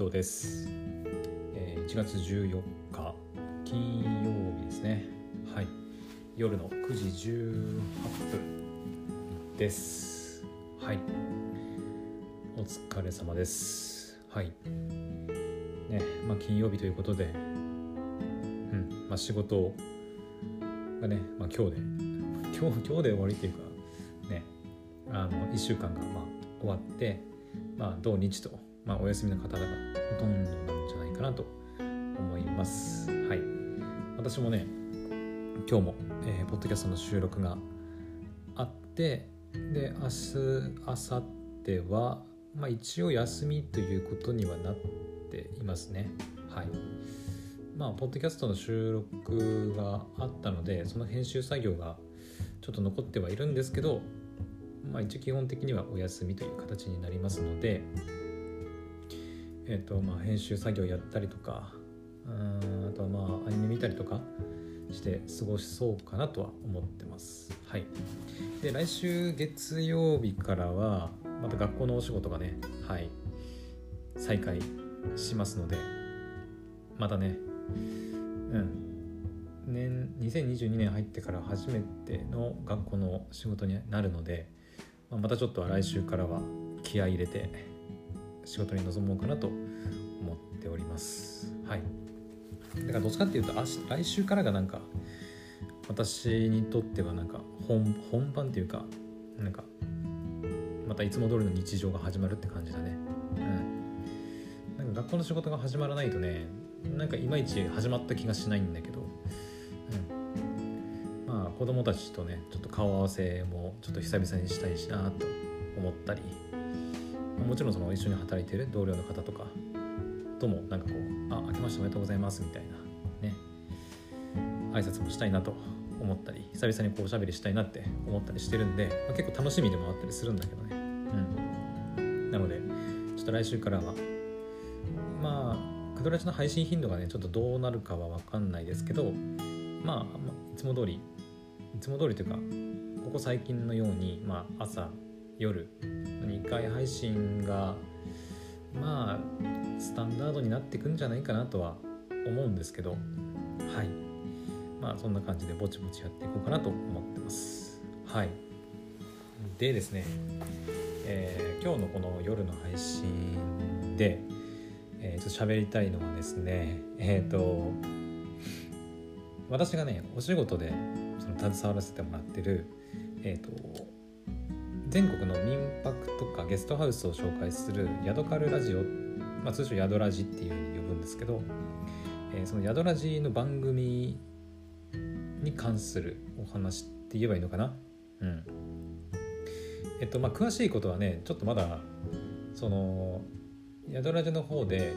藤です、えー1月14日金曜日ですね。はい。夜の9時18分です。はい。お疲れ様です。はい。ねまあ金曜日ということでうん。まあ仕事がね、まあ、今日で今日今日で終わりっていうかね。あの1週間がまあ終わってまあ土日と、まあ、お休みの方がほとんどなんじゃないかなと思います。はい。私もね今日も、えーポッドキャストの収録があってで明日明後日は、まあ、一応休みということにはなっていますね。はい。まあポッドキャストの収録があったのでその編集作業がちょっと残ってはいるんですけどまあ一応基本的にはお休みという形になりますのでえっ、とまあ編集作業やったりとかあとはまあアニメ見たりとかして過ごしそうかなとは思ってます。はい。で来週月曜日からはまた学校のお仕事がねはい再開しますのでまたねうん。年2022年入ってから初めての学校の仕事になるので、まあまたちょっと来週からは気合い入れて仕事に臨もうかなと思っております。はい。だからどっちかっていうと明日来週からがなんか私にとってはなんか本本番っていうかなんかまたいつも通りの日常が始まるって感じだね。うん。なんか学校の仕事が始まらないとねなんかいまいち始まった気がしないんだけど、うん、まあ子供たちとねちょっと顔合わせもちょっと久々にしたいしなと思ったり。もちろんその一緒に働いてる同僚の方とかともなんかこう「あ明けましておめでとうございます」みたいなね。挨拶もしたいなと思ったり久々にこうおしゃべりしたいなって思ったりしてるんで、まあ結構楽しみでもあったりするんだけどね。うん。なのでちょっと来週からはまあクドラジの配信頻度がねちょっとどうなるかは分かんないですけどまあ、まあいつも通りいつも通りというかここ最近のように、まあ、朝夜2回配信がまあスタンダードになってくんじゃないかなとは思うんですけどはい。まあそんな感じでぼちぼちやっていこうかなと思ってます。はい。でですね、えー今日のこの夜の配信で、えーちょっと喋りたいのはですねえっ、と私がねお仕事でその携わらせてもらってるえっ、と全国の民泊とかゲストハウスを紹介するヤドカルラジオ、まあ、通称ヤドラジっていうふうに呼ぶんですけど、えーそのヤドラジの番組に関するお話って言えばいいのかな？うん。えっとまあ詳しいことはねちょっとまだそのヤドラジの方で、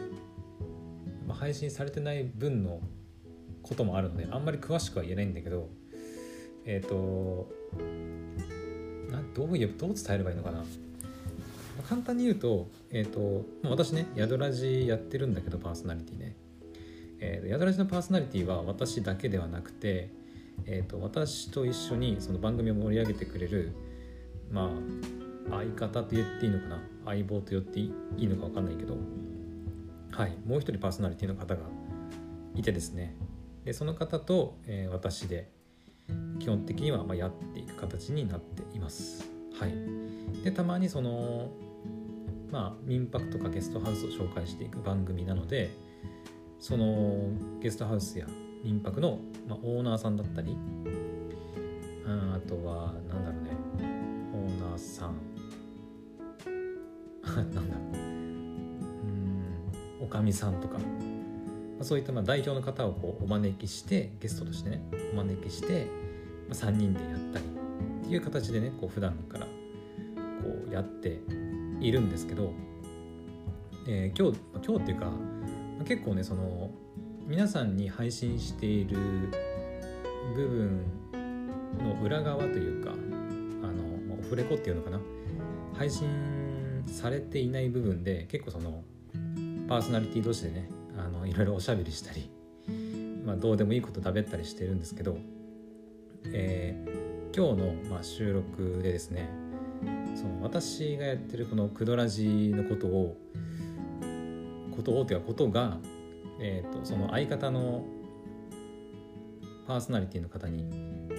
ま、配信されてない分のこともあるのであんまり詳しくは言えないんだけどえっ、となどう言えばどう伝えればいいのかな。簡単に言うと,、えーと私ねヤドラジやってるんだけどパーソナリティね、えー、ヤドラジのパーソナリティは私だけではなくて、えー、と私と一緒にその番組を盛り上げてくれるまあ相方と言っていいのかな。相棒と言っていいのか分かんないけど。はいもう一人パーソナリティの方がいてですね。でその方と、えー私で基本的にはまあやっていく形になっています。はい。でたまにそのまあ民泊とかゲストハウスを紹介していく番組なのでそのゲストハウスや民泊の、まあ、オーナーさんだったりあとはなんだろうね。オーナーさん。なんだ。ろううん。おかみさんとか、そういったまあ代表の方をこうお招きしてゲストとしてねお招きして、3人でやったりっていう形でねこう普段からこうやっているんですけど、えー今日今日っていうか、結構ねその皆さんに配信している部分の裏側というかあの、オフレコっていうのかな配信されていない部分で結構そのパーソナリティ同士でねあのいろいろおしゃべりしたり、まあ、どうでもいいことだべったりしてるんですけど、えー今日の、まあ、収録でですねその私がやってるこの「クドラジ」のことをことをというかことが、えーと、その相方のパーソナリティの方に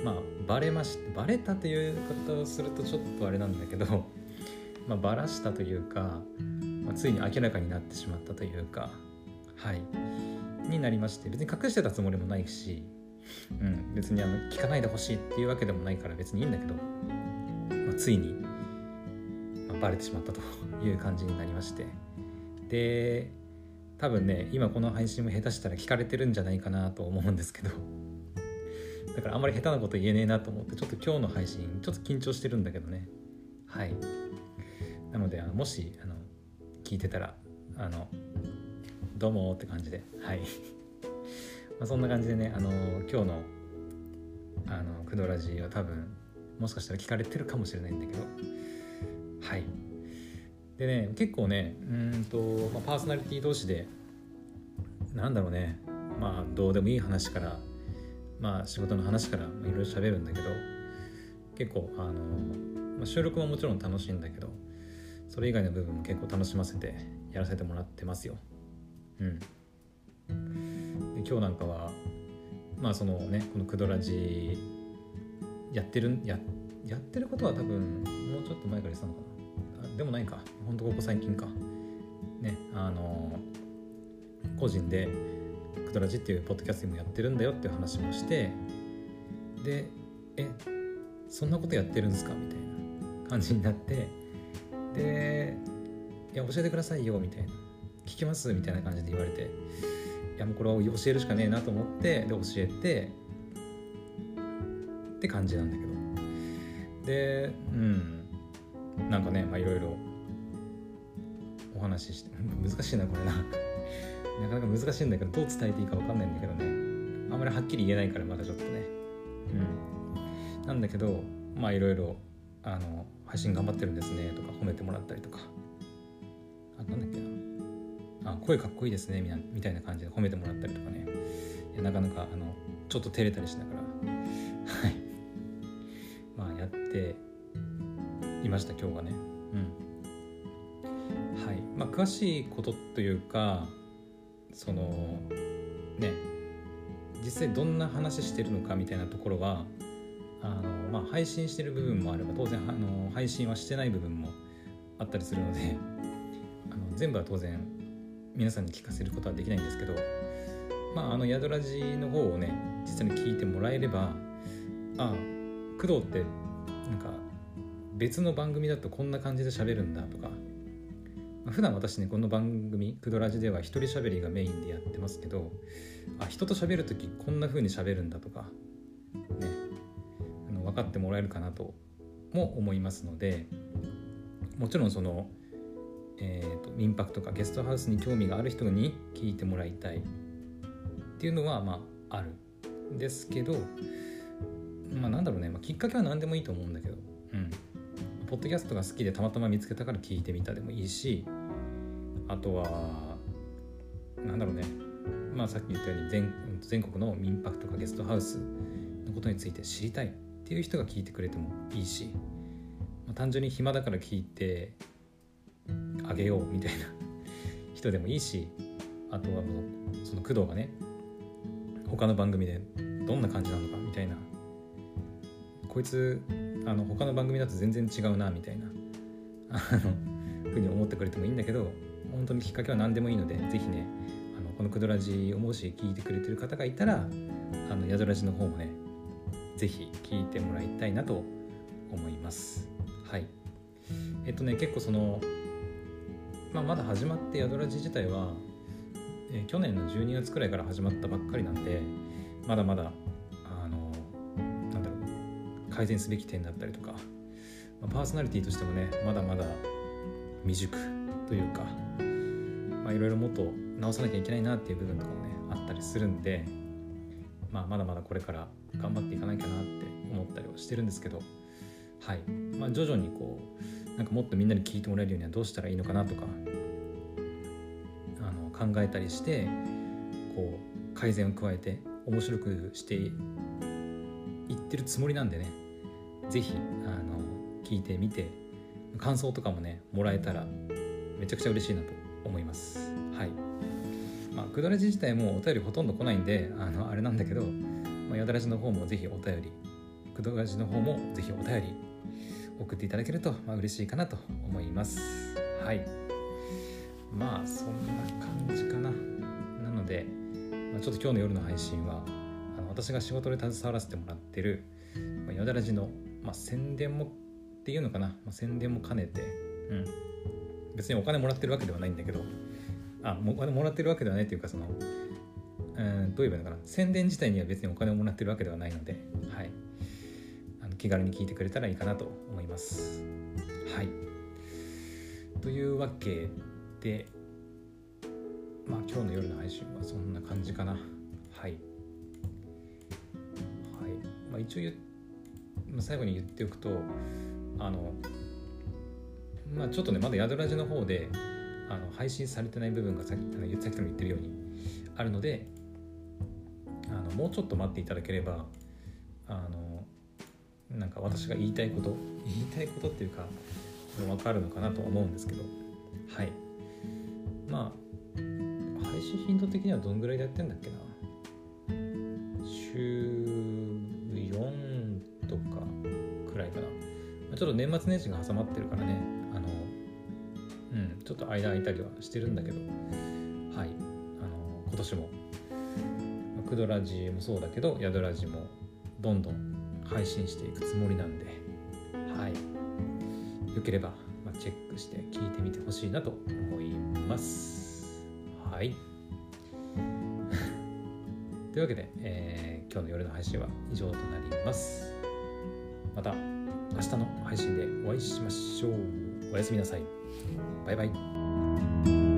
まあバレましバレたという言い方をするとちょっとあれなんだけど、まあ、バラしたというか、まあ、ついに明らかになってしまったというかはい。になりまして別に隠してたつもりもないし、うん、別にあの聞かないでほしいっていうわけでもないから別にいいんだけど、まあ、ついに、まあ、バレてしまったという感じになりまして。で多分ね今この配信も下手したら聞かれてるんじゃないかなと思うんですけど。だからあんまり下手なこと言えねえなと思ってちょっと今日の配信ちょっと緊張してるんだけどね。はい。なのであのもしあの聞いてたらあのどうもって感じで。はい。まあそんな感じでねあの今日のあのクドラジは多分もしかしたら聞かれてるかもしれないんだけど。はい。でね結構ねうんと、まあ、パーソナリティ同士でなんだろうね。まあどうでもいい話からまあ仕事の話からいろいろ喋るんだけど。結構あの、まあ、収録ももちろん楽しいんだけどそれ以外の部分も結構楽しませてやらせてもらってますよ。うん、今日なんかはまあそのねこの「クドラジ」やってるややってることは多分もうちょっと前から言ってたのかな。でもないか。ほんとここ最近か。ねあの個人で「クドラジ」っていうポッドキャストもやってるんだよっていう話もしてでえそんなことやってるんですか？みたいな感じになってでいや教えてくださいよみたいな。聞きます？みたいな感じで言われて。いやもうこれは教えるしかねえなと思ってで教えてって感じなんだけど。でうん。なんかねまあいろいろお話しして 難しいなこれな。なかなか難しいんだけどどう伝えていいか分かんないんだけどね。あんまりはっきり言えないからまだちょっとね。うん。なんだけどまあいろいろあの配信頑張ってるんですねとか褒めてもらったりとか。あなんだっけな。あ声かっこいいですねみたいな感じで褒めてもらったりとかね。いやなかなかあのちょっと照れたりしながら。はい。まあやっていました今日はね。うん。はい。まあ詳しいことというかそのね実際どんな話してるのかみたいなところはあの、まあ、配信してる部分もあれば当然あの配信はしてない部分もあったりするのであの全部は当然皆さんに聞かせることはできないんですけどまああの宿ラジの方をね実際に聞いてもらえればああ工藤ってなんか別の番組だとこんな感じで喋るんだとか普段私ねこの番組「クドラジ」では一人喋りがメインでやってますけどあ人と喋る時こんな風に喋るんだとかねあの分かってもらえるかなとも思いますのでもちろんその、えーと、民泊とかゲストハウスに興味がある人に聞いてもらいたいっていうのはまああるんですけどまあなんだろうね、まあ、きっかけは何でもいいと思うんだけど。うん。ポッドキャストが好きでたまたま見つけたから聞いてみたでもいいしあとはなんだろうね。まあさっき言ったように全全国の民泊とかゲストハウスのことについて知りたいっていう人が聞いてくれてもいいし、まあ、単純に暇だから聞いてあげようみたいな。人でもいいしあとはもうその工藤がね他の番組でどんな感じなのかみたいな。こいつあの他の番組だと全然違うなみたいな。あのふうに思ってくれてもいいんだけど本当にきっかけは何でもいいので是非ねあのこの「クドラジ」をもし聞いてくれてる方がいたらあの宿ラジの方もね是非聞いてもらいたいなと思います。はい。えっとね結構その、まあ、まだ始まって宿ラジ自体は、えー、去年の12月くらいから始まったばっかりなんでまだまだあのなんだろう改善すべき点だったりとか、まあ、パーソナリティとしてもねまだまだ未熟というか、いろいろもっと直さなきゃいけないなっていう部分とかもねあったりするんで、まあ、まだまだこれから頑張っていかなきゃなって思ったりはしてるんですけどはい、まあ、徐々にこうなんかもっとみんなに聞いてもらえるようにはどうしたらいいのかなとかあの考えたりしてこう改善を加えて面白くしていってるつもりなんでね是非あの聞いてみて感想とかもねもらえたらめちゃくちゃ嬉しいなと思います。はい。まあくだらじ自体もお便りほとんど来ないんであのあれなんだけど、まあ、やだらじの方もぜひお便りくだらじの方もぜひお便り送っていただけると、まあ、嬉しいかなと思います。はい。まあそんな感じかな。なので、まあ、ちょっと今日の夜の配信はあの私が仕事で携わらせてもらってる、まあ、やだらじの、まあ、宣伝もっていうのかな、まあ、宣伝も兼ねて、うん、別にお金もらってるわけではないんだけどあお金もらってるわけではないっていうかそのうんどう言えばいいのかな。宣伝自体には別にお金をもらってるわけではないので、はい、気軽に聞いてくれたらいいかなと思います。はいというわけでまあ今日の夜の配信はそんな感じかな。はい。はい。まあ、一応最後に言っておくとあのまあちょっとねまだ宿ラジの方であの配信されてない部分がさっきさっきも言ってるようにあるのであのもうちょっと待っていただければあのなんか私が言いたいこと。言いたいことっていうか分かるのかなと思うんですけど。はい。まあ配信頻度的にはどんぐらいでやってんだっけな。週4とかくらいかな。ちょっと年末年始が挟まってるからね。あのうんちょっと間空いたりはしてるんだけど。はい。あの今年も。クドラジもそうだけどヤドラジもどんどん配信していくつもりなんではい。よければ、ま、チェックして聞いてみてほしいなと思います。はい。というわけで、えー、今日の夜の配信は以上となります。また明日の配信でお会いしましょう。おやすみなさい。バイバイ。